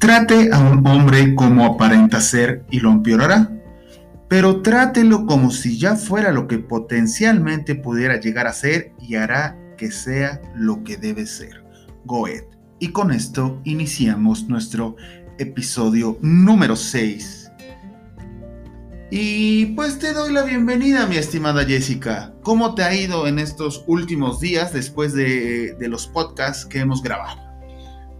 Trate a un hombre como aparenta ser y lo empeorará, pero trátelo como si ya fuera lo que potencialmente pudiera llegar a ser y hará que sea lo que debe ser. Goethe. Y con esto iniciamos nuestro episodio número 6. Y pues te doy la bienvenida, mi estimada Jessica. ¿Cómo te ha ido en estos últimos días después de, de los podcasts que hemos grabado?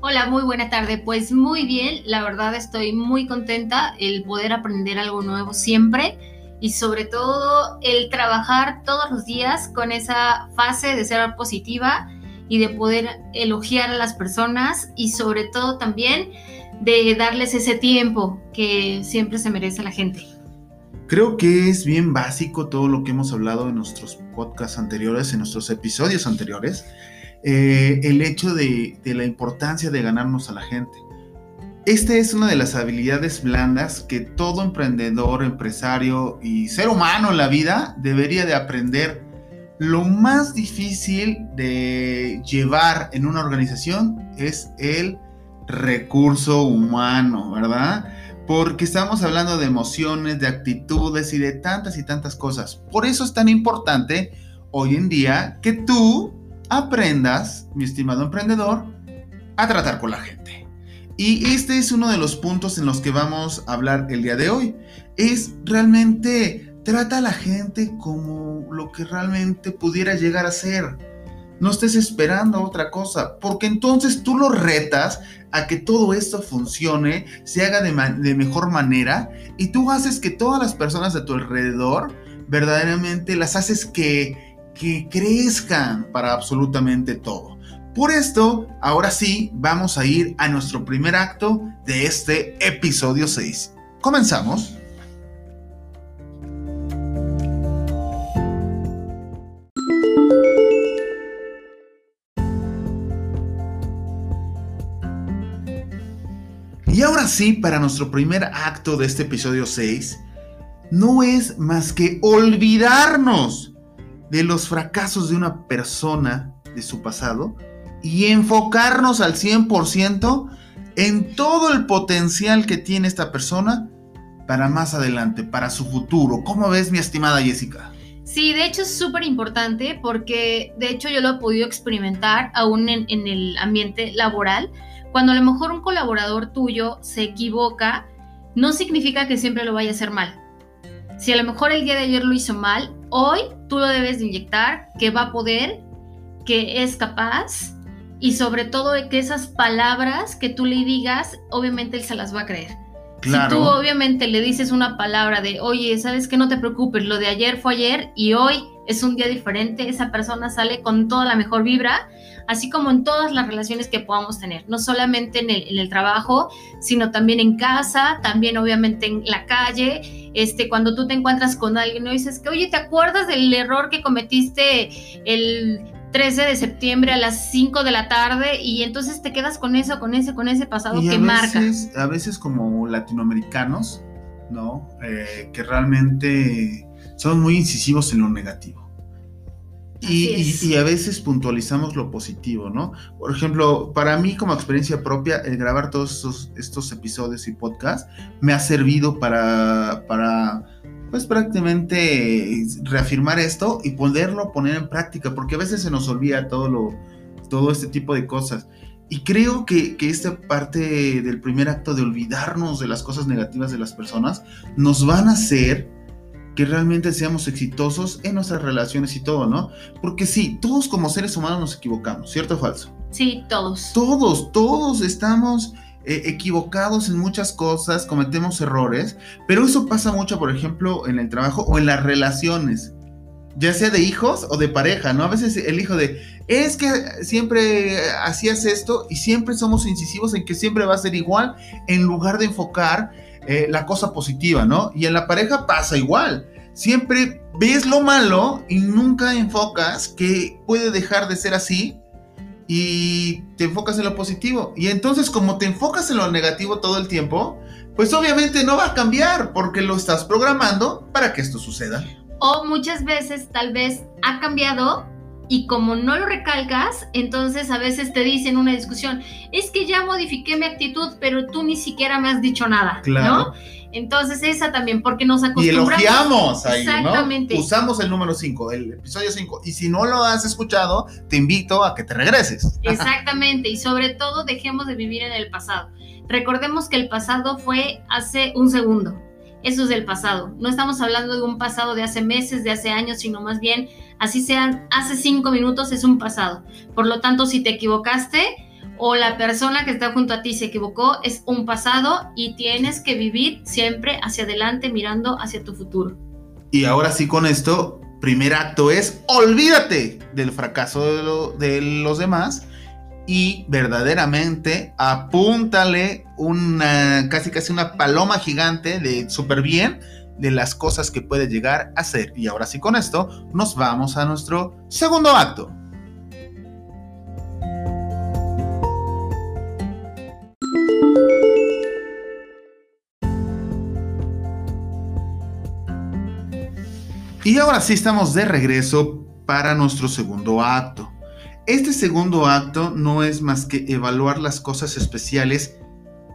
Hola, muy buena tarde. Pues muy bien, la verdad estoy muy contenta el poder aprender algo nuevo siempre y sobre todo el trabajar todos los días con esa fase de ser positiva y de poder elogiar a las personas y sobre todo también de darles ese tiempo que siempre se merece la gente. Creo que es bien básico todo lo que hemos hablado en nuestros podcasts anteriores, en nuestros episodios anteriores eh, el hecho de, la importancia de ganarnos a la gente. Esta es una de las habilidades blandas que todo emprendedor, empresario y ser humano en la vida debería de aprender. Lo más difícil de llevar en una organización es el recurso humano, ¿verdad? Porque estamos hablando de emociones, de actitudes y de tantas y tantas cosas. Por eso es tan importante hoy en día que tú aprendas, mi estimado emprendedor, a tratar con la gente. Y este es uno de los puntos en los que vamos a hablar el día de hoy. Es realmente trata a la gente como lo que realmente pudiera llegar a ser. No estés esperando otra cosa, porque entonces tú lo retas a que todo esto funcione, se haga de, de mejor manera y tú haces que todas las personas de tu alrededor verdaderamente las haces que que crezcan para absolutamente todo. Por esto, ahora sí, vamos a ir a nuestro primer acto de este episodio 6. Comenzamos. Y ahora sí, para nuestro primer acto de este episodio 6, no es más que olvidarnos de los fracasos de una persona de su pasado y enfocarnos al 100% en todo el potencial que tiene esta persona para más adelante, para su futuro. ¿Cómo ves, mi estimada Jessica? Sí, de hecho es súper importante porque de hecho yo lo he podido experimentar aún en, en, el ambiente laboral. Cuando a lo mejor un colaborador tuyo se equivoca, no significa que siempre lo vaya a hacer mal. Si a lo mejor el día de ayer lo hizo mal, hoy tú lo debes de inyectar, que va a poder, que es capaz y sobre todo que esas palabras que tú le digas, obviamente él se las va a creer. Si tú obviamente le dices una palabra de, oye, sabes que no te preocupes, lo de ayer fue ayer y hoy es un día diferente, esa persona sale con toda la mejor vibra, así como en todas las relaciones que podamos tener, no solamente en el, en el trabajo, sino también en casa, también obviamente en la calle, este, cuando tú te encuentras con alguien y dices que, oye, ¿te acuerdas del error que cometiste el 13 de septiembre a las 5 de la tarde y entonces te quedas con eso, con ese, con ese pasado que marca. A veces como latinoamericanos, ¿no? Eh, que realmente son muy incisivos en lo negativo. Y, a veces puntualizamos lo positivo, ¿no? Por ejemplo, para mí como experiencia propia, el grabar todos estos, estos episodios y podcasts me ha servido para, para pues prácticamente reafirmar esto y poderlo poner en práctica, porque a veces se nos olvida todo, lo, todo este tipo de cosas. Y creo que, que, esta parte del primer acto de olvidarnos de las cosas negativas de las personas nos van a hacer que realmente seamos exitosos en nuestras relaciones y todo, ¿no? Porque sí, todos como seres humanos nos equivocamos, ¿cierto o falso? Sí, todos. Todos, todos estamos eh, equivocados en muchas cosas, cometemos errores, pero eso pasa mucho, por ejemplo, en el trabajo o en las relaciones, ya sea de hijos o de pareja, ¿no? A veces el hijo de, es que siempre hacías esto y siempre somos incisivos en que siempre va a ser igual en lugar de enfocar eh, la cosa positiva, ¿no? Y en la pareja pasa igual. Siempre ves lo malo y nunca enfocas que puede dejar de ser así y te enfocas en lo positivo. Y entonces como te enfocas en lo negativo todo el tiempo, pues obviamente no va a cambiar porque lo estás programando para que esto suceda. O muchas veces tal vez ha cambiado y como no lo recalcas, entonces a veces te dicen una discusión, es que ya modifiqué mi actitud, pero tú ni siquiera me has dicho nada, ¿no? Entonces esa también, porque nos acostumbramos. Y elogiamos ahí, Exactamente. Usamos el número 5, el episodio 5. Y si no lo has escuchado, te invito a que te regreses. Exactamente, y sobre todo dejemos de vivir en el pasado. Recordemos que el pasado fue hace un segundo. Eso es el pasado. No estamos hablando de un pasado de hace meses, de hace años, sino más bien, así sean, hace cinco minutos es un pasado. Por lo tanto, si te equivocaste, o la persona que está junto a ti se equivocó, es un pasado y tienes que vivir siempre hacia adelante mirando hacia tu futuro. Y ahora sí con esto, primer acto es olvídate del fracaso de, los demás y verdaderamente apúntale una casi casi una paloma gigante de súper bien de las cosas que puede llegar a ser. Y ahora sí con esto nos vamos a nuestro segundo acto. Y ahora sí estamos de regreso para nuestro segundo acto. Este segundo acto no es más que evaluar las cosas especiales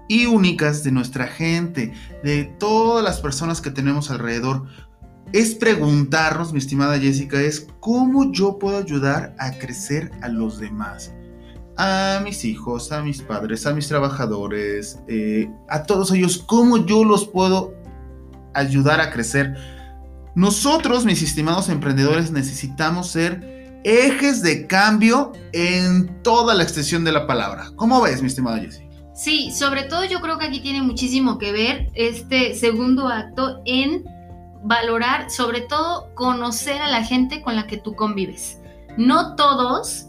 y únicas de nuestra gente, de todas las personas que tenemos alrededor. Es preguntarnos, mi estimada Jessica, es cómo yo puedo ayudar a crecer a los demás. A mis hijos, a mis padres, a mis trabajadores, eh, a todos ellos, cómo yo los puedo ayudar a crecer nosotros, mis estimados emprendedores, necesitamos ser ejes de cambio en toda la extensión de la palabra. ¿Cómo ves, mi estimada Jessie? Sí, sobre todo yo creo que aquí tiene muchísimo que ver este segundo acto en valorar, sobre todo conocer a la gente con la que tú convives. No todos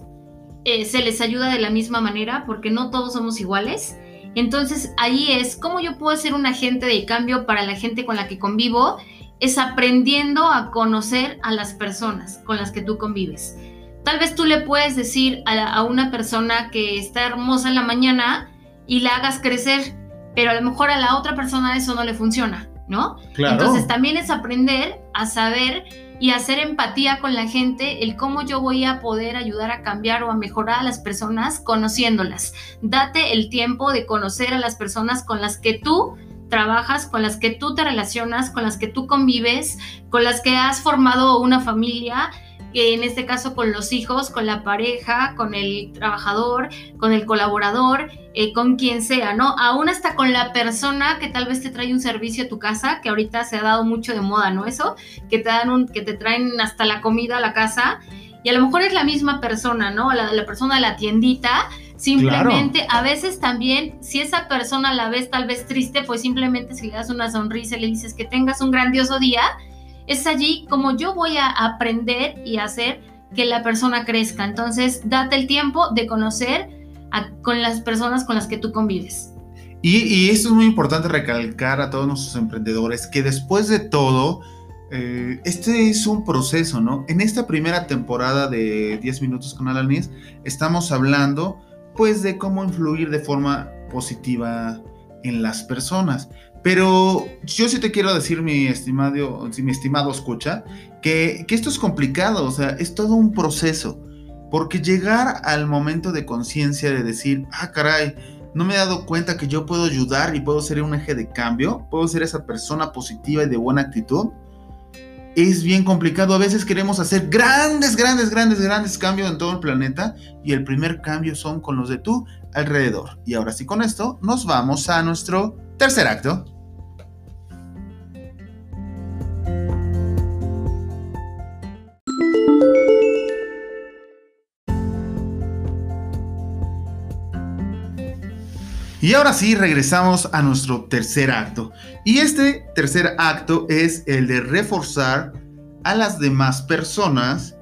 eh, se les ayuda de la misma manera porque no todos somos iguales. Entonces ahí es cómo yo puedo ser un agente de cambio para la gente con la que convivo es aprendiendo a conocer a las personas con las que tú convives. Tal vez tú le puedes decir a, una persona que está hermosa en la mañana y la hagas crecer, pero a lo mejor a la otra persona eso no le funciona, ¿no? Entonces también es aprender a saber y hacer empatía con la gente, el cómo yo voy a poder ayudar a cambiar o a mejorar a las personas conociéndolas. Date el tiempo de conocer a las personas con las que tú trabajas, con las que tú te relacionas, con las que tú convives, con las que has formado una familia, en este caso con los hijos, con la pareja, con el trabajador, con el colaborador, eh, con quien sea, ¿no? Aún hasta con la persona que tal vez te trae un servicio a tu casa, que ahorita se ha dado mucho de moda, ¿no? Eso, que te dan un, que te traen hasta la comida a la casa y a lo mejor es la misma persona, ¿no? La, la persona de la tiendita, Simplemente, a veces también, si esa persona la ves tal vez triste, pues simplemente si le das una sonrisa y le dices que tengas un grandioso día, es allí como yo voy a aprender y hacer que la persona crezca. Entonces, date el tiempo de conocer con las personas con las que tú convives. Y, esto es muy importante recalcar a todos nuestros emprendedores que después de todo, eh, este es un proceso, ¿no? En esta primera temporada de 10 minutos con Alanis, estamos hablando pues de cómo influir de forma positiva en las personas. Pero yo sí te quiero decir, mi estimado, mi estimado escucha, que, que esto es complicado, o sea, es todo un proceso. Porque llegar al momento de conciencia de decir, ah, caray, no me he dado cuenta que yo puedo ayudar y puedo ser un eje de cambio, puedo ser esa persona positiva y de buena actitud, es bien complicado. A veces queremos hacer grandes, grandes, grandes, grandes cambios en todo el planeta y el primer cambio son con los de tú alrededor. Y ahora sí con esto nos vamos a nuestro tercer acto. Y ahora sí, regresamos a nuestro tercer acto. Y este tercer acto es el de reforzar a las demás personas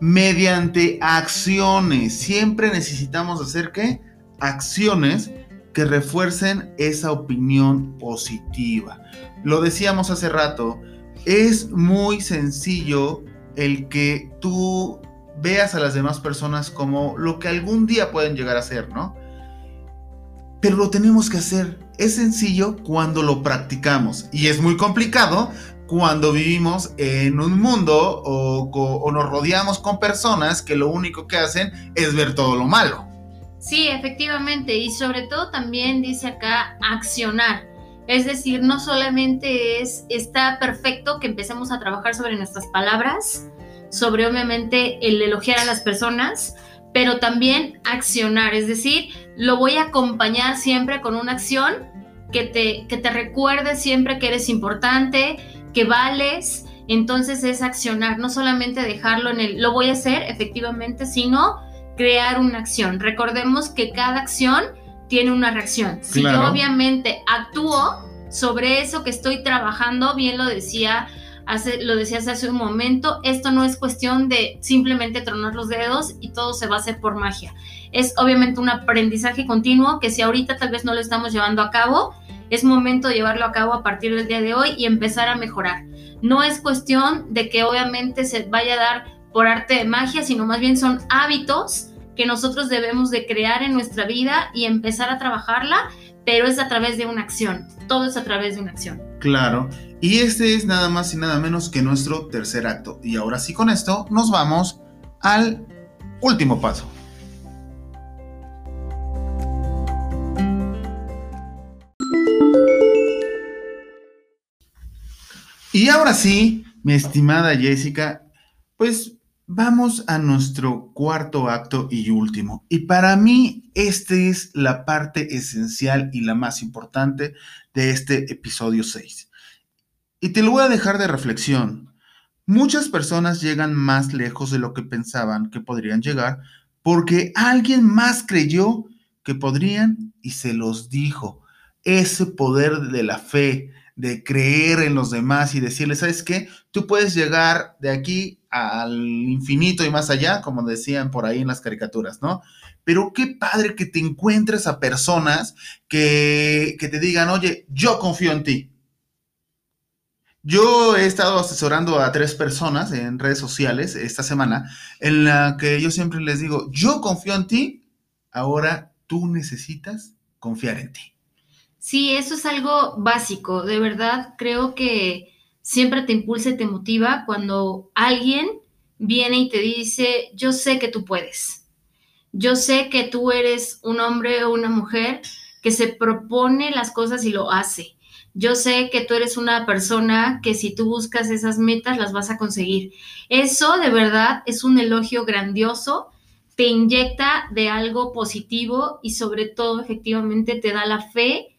mediante acciones. Siempre necesitamos hacer qué? Acciones que refuercen esa opinión positiva. Lo decíamos hace rato, es muy sencillo el que tú veas a las demás personas como lo que algún día pueden llegar a ser, ¿no? Pero lo tenemos que hacer. Es sencillo cuando lo practicamos y es muy complicado cuando vivimos en un mundo o, nos rodeamos con personas que lo único que hacen es ver todo lo malo. Sí, efectivamente, y sobre todo también dice acá accionar. Es decir, no solamente es, está perfecto que empecemos a trabajar sobre nuestras palabras, sobre obviamente el elogiar a las personas, pero también accionar, es decir, lo voy a acompañar siempre con una acción que te, que te recuerde siempre que eres importante, que vales, entonces es accionar, no solamente dejarlo en el, lo voy a hacer efectivamente, sino crear una acción. Recordemos que cada acción tiene una reacción. Si yo obviamente actúo sobre eso que estoy trabajando, bien lo decía hace, lo decías hace un momento, esto no es cuestión de simplemente tronar los dedos y todo se va a hacer por magia. Es obviamente un aprendizaje continuo que si ahorita tal vez no lo estamos llevando a cabo, es momento de llevarlo a cabo a partir del día de hoy y empezar a mejorar. No es cuestión de que obviamente se vaya a dar por arte de magia, sino más bien son hábitos que nosotros debemos de crear en nuestra vida y empezar a trabajarla, pero es a través de una acción. Todo es a través de una acción. Claro. Y este es nada más y nada menos que nuestro tercer acto. Y ahora sí con esto nos vamos al último paso. Y ahora sí, mi estimada Jessica, pues vamos a nuestro cuarto acto y último. Y para mí, esta es la parte esencial y la más importante de este episodio 6. Y te lo voy a dejar de reflexión. Muchas personas llegan más lejos de lo que pensaban que podrían llegar porque alguien más creyó que podrían y se los dijo. Ese poder de la fe, de creer en los demás y decirles, ¿sabes qué? Tú puedes llegar de aquí al infinito y más allá, como decían por ahí en las caricaturas, ¿no? Pero qué padre que te encuentres a personas que, que te digan, oye, yo confío en ti. Yo he estado asesorando a tres personas en redes sociales esta semana, en la que yo siempre les digo, yo confío en ti, ahora tú necesitas confiar en ti. Sí, eso es algo básico. De verdad, creo que siempre te impulsa y te motiva cuando alguien viene y te dice, yo sé que tú puedes. Yo sé que tú eres un hombre o una mujer que se propone las cosas y lo hace. Yo sé que tú eres una persona que si tú buscas esas metas las vas a conseguir. Eso de verdad es un elogio grandioso, te inyecta de algo positivo y sobre todo efectivamente te da la fe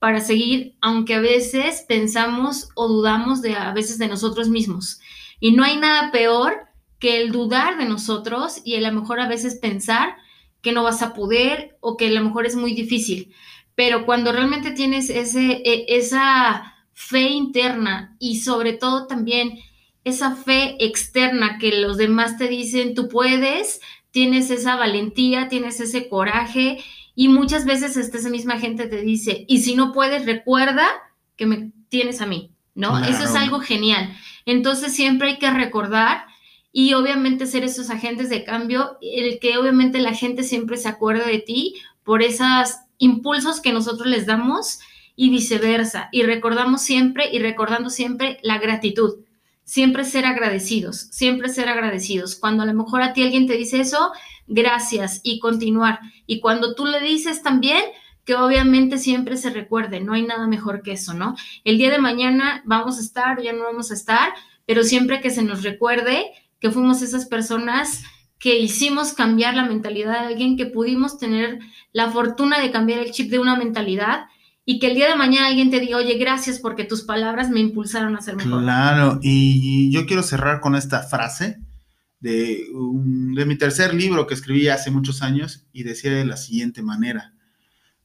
para seguir, aunque a veces pensamos o dudamos de a veces de nosotros mismos. Y no hay nada peor que el dudar de nosotros y a lo mejor a veces pensar que no vas a poder o que a lo mejor es muy difícil. Pero cuando realmente tienes ese, e, esa fe interna y sobre todo también esa fe externa que los demás te dicen, tú puedes, tienes esa valentía, tienes ese coraje y muchas veces esta misma gente te dice, y si no puedes, recuerda que me tienes a mí, ¿no? Eso es algo genial. Entonces siempre hay que recordar y obviamente ser esos agentes de cambio, el que obviamente la gente siempre se acuerda de ti por esos impulsos que nosotros les damos y viceversa. Y recordamos siempre y recordando siempre la gratitud siempre ser agradecidos, siempre ser agradecidos. Cuando a lo mejor a ti alguien te dice eso, gracias y continuar. Y cuando tú le dices también, que obviamente siempre se recuerde, no hay nada mejor que eso, ¿no? El día de mañana vamos a estar, ya no vamos a estar, pero siempre que se nos recuerde que fuimos esas personas que hicimos cambiar la mentalidad de alguien, que pudimos tener la fortuna de cambiar el chip de una mentalidad y que el día de mañana alguien te diga, oye, gracias porque tus palabras me impulsaron a ser mejor. Claro, y yo quiero cerrar con esta frase de, de mi tercer libro que escribí hace muchos años y decía de la siguiente manera,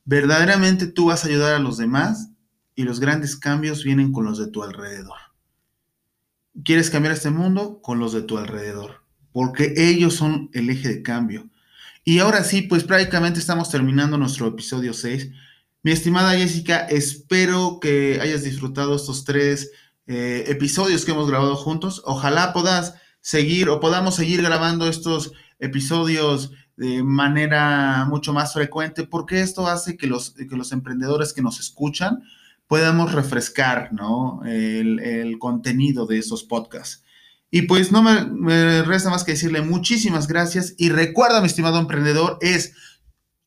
verdaderamente tú vas a ayudar a los demás y los grandes cambios vienen con los de tu alrededor. ¿Quieres cambiar este mundo? Con los de tu alrededor, porque ellos son el eje de cambio. Y ahora sí, pues prácticamente estamos terminando nuestro episodio 6 mi estimada Jessica, espero que hayas disfrutado estos tres eh, episodios que hemos grabado juntos. Ojalá puedas seguir o podamos seguir grabando estos episodios de manera mucho más frecuente, porque esto hace que los, que los emprendedores que nos escuchan podamos refrescar, ¿no? El, contenido de esos podcasts. Y pues no me, me, resta más que decirle muchísimas gracias y recuerda, mi estimado emprendedor, es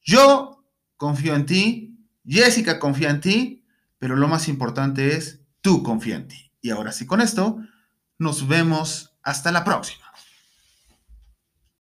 yo confío en ti, Jessica confía en ti, pero lo más importante es tú confía en ti. Y ahora sí, con esto, nos vemos hasta la próxima.